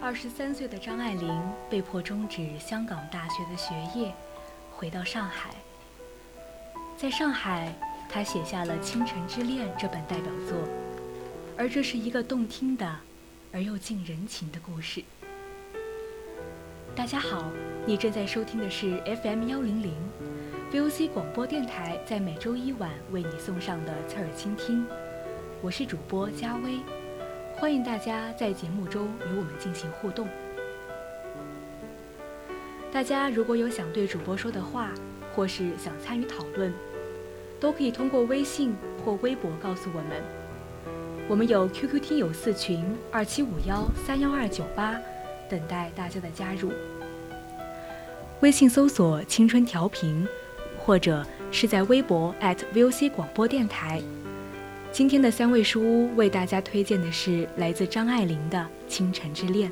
二十三岁的张爱玲被迫终止香港大学的学业，回到上海。在上海，她写下了《倾城之恋》这本代表作，而这是一个动听的而又近人情的故事。大家好，你正在收听的是 FM 幺零零 VOC 广播电台在每周一晚为你送上的侧耳倾听，我是主播佳薇。欢迎大家在节目中与我们进行互动。大家如果有想对主播说的话，或是想参与讨论，都可以通过微信或微博告诉我们。我们有 QQ 听友四群二七五幺三幺二九八，等待大家的加入。微信搜索“青春调频”，或者是在微博 @VOC 广播电台。今天的三味书屋为大家推荐的是来自张爱玲的《倾城之恋》。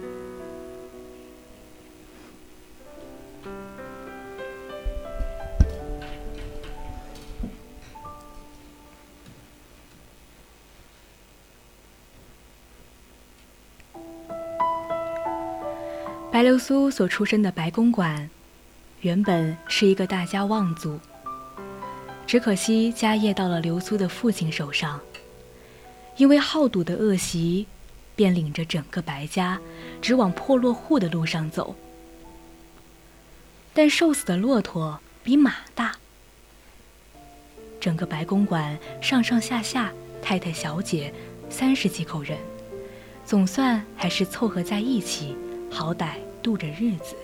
白流苏所出身的白公馆，原本是一个大家望族，只可惜家业到了流苏的父亲手上。因为好赌的恶习，便领着整个白家，直往破落户的路上走。但瘦死的骆驼比马大，整个白公馆上上下下太太小姐三十几口人，总算还是凑合在一起，好歹度着日子。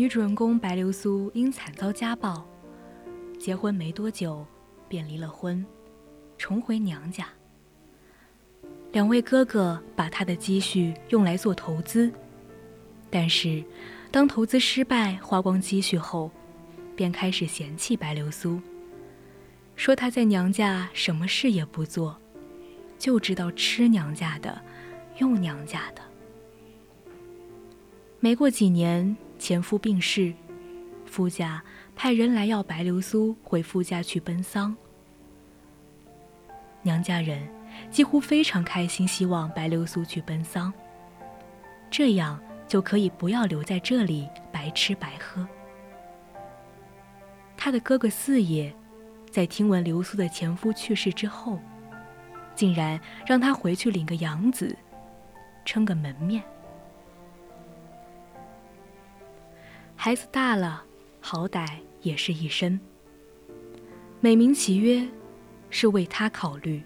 女主人公白流苏因惨遭家暴，结婚没多久便离了婚，重回娘家。两位哥哥把她的积蓄用来做投资，但是当投资失败花光积蓄后，便开始嫌弃白流苏，说她在娘家什么事也不做，就知道吃娘家的，用娘家的。没过几年。前夫病逝，夫家派人来要白流苏回夫家去奔丧。娘家人几乎非常开心，希望白流苏去奔丧，这样就可以不要留在这里白吃白喝。他的哥哥四爷，在听闻流苏的前夫去世之后，竟然让他回去领个养子，撑个门面。孩子大了，好歹也是一生。美名其曰是为他考虑，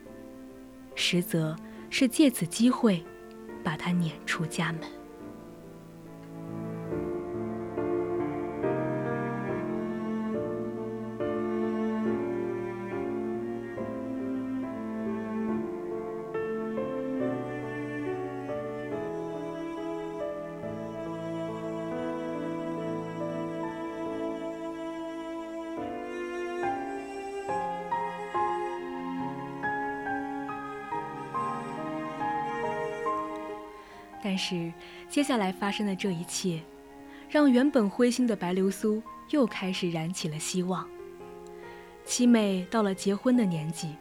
实则是借此机会把他撵出家门。但是，接下来发生的这一切，让原本灰心的白流苏又开始燃起了希望。七妹到了结婚的年纪，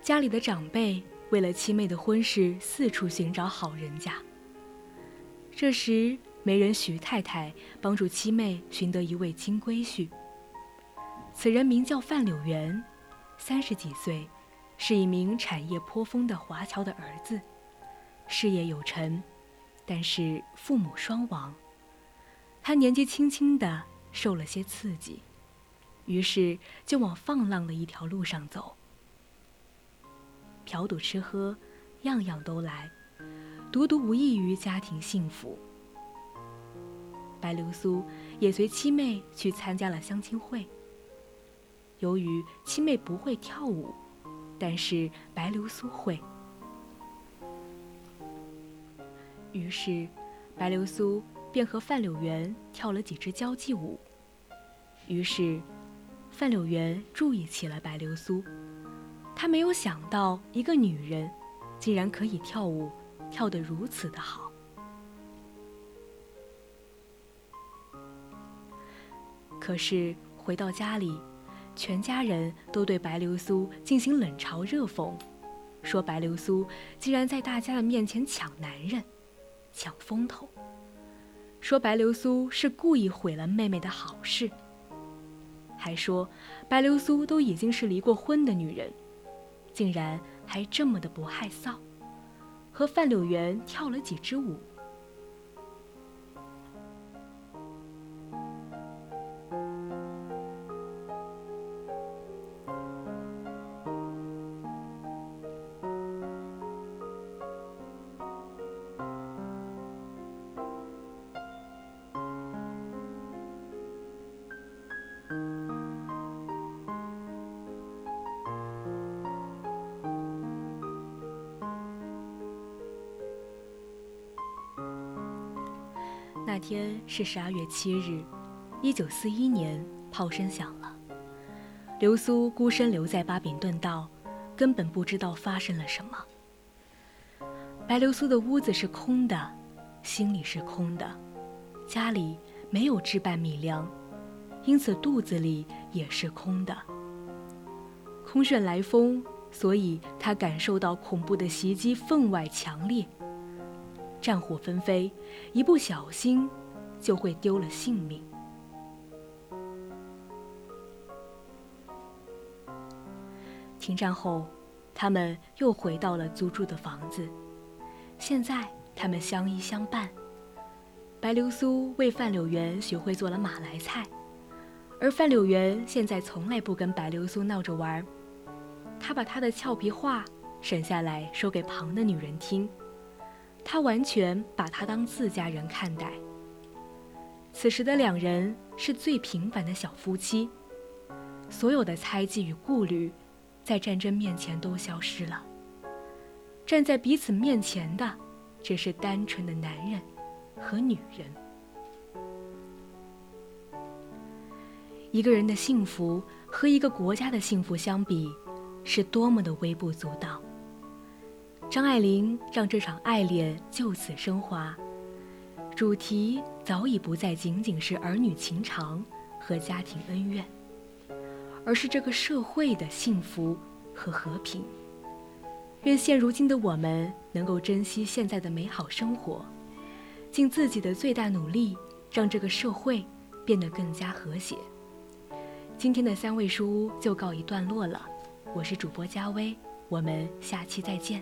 家里的长辈为了七妹的婚事四处寻找好人家。这时，媒人徐太太帮助七妹寻得一位金龟婿。此人名叫范柳原，三十几岁，是一名产业颇丰的华侨的儿子，事业有成，但是父母双亡。他年纪轻轻的，受了些刺激，于是就往放浪的一条路上走。嫖赌吃喝，样样都来，独独无异于家庭幸福。白流苏也随七妹去参加了相亲会。由于七妹不会跳舞，但是白流苏会，于是白流苏便和范柳原跳了几支交际舞。于是范柳原注意起了白流苏。他没有想到，一个女人竟然可以跳舞，跳得如此的好。可是回到家里，全家人都对白流苏进行冷嘲热讽，说白流苏竟然在大家的面前抢男人，抢风头，说白流苏是故意毁了妹妹的好事，还说白流苏都已经是离过婚的女人。竟然还这么的不害臊，和范柳原跳了几支舞。那天是十二月七日，一九四一年，炮声响了。流苏孤身留在巴比顿道，根本不知道发生了什么。白流苏的屋子是空的，心里是空的，家里没有置办米粮，因此肚子里也是空的。空穴来风，所以他感受到恐怖的袭击分外强烈。战火纷飞，一不小心就会丢了性命。停战后，他们又回到了租住的房子。现在，他们相依相伴。白流苏为范柳原学会做了马来菜，而范柳原现在从来不跟白流苏闹着玩儿他把他的俏皮话省下来说给旁的女人听。他完全把他当自家人看待。此时的两人是最平凡的小夫妻，所有的猜忌与顾虑，在战争面前都消失了。站在彼此面前的，只是单纯的男人和女人。一个人的幸福和一个国家的幸福相比，是多么的微不足道。张爱玲让这场爱恋就此升华，主题早已不再仅仅是儿女情长和家庭恩怨，而是这个社会的幸福和和平。愿现如今的我们能够珍惜现在的美好生活，尽自己的最大努力，让这个社会变得更加和谐。今天的三味书屋就告一段落了，我是主播佳薇，我们下期再见。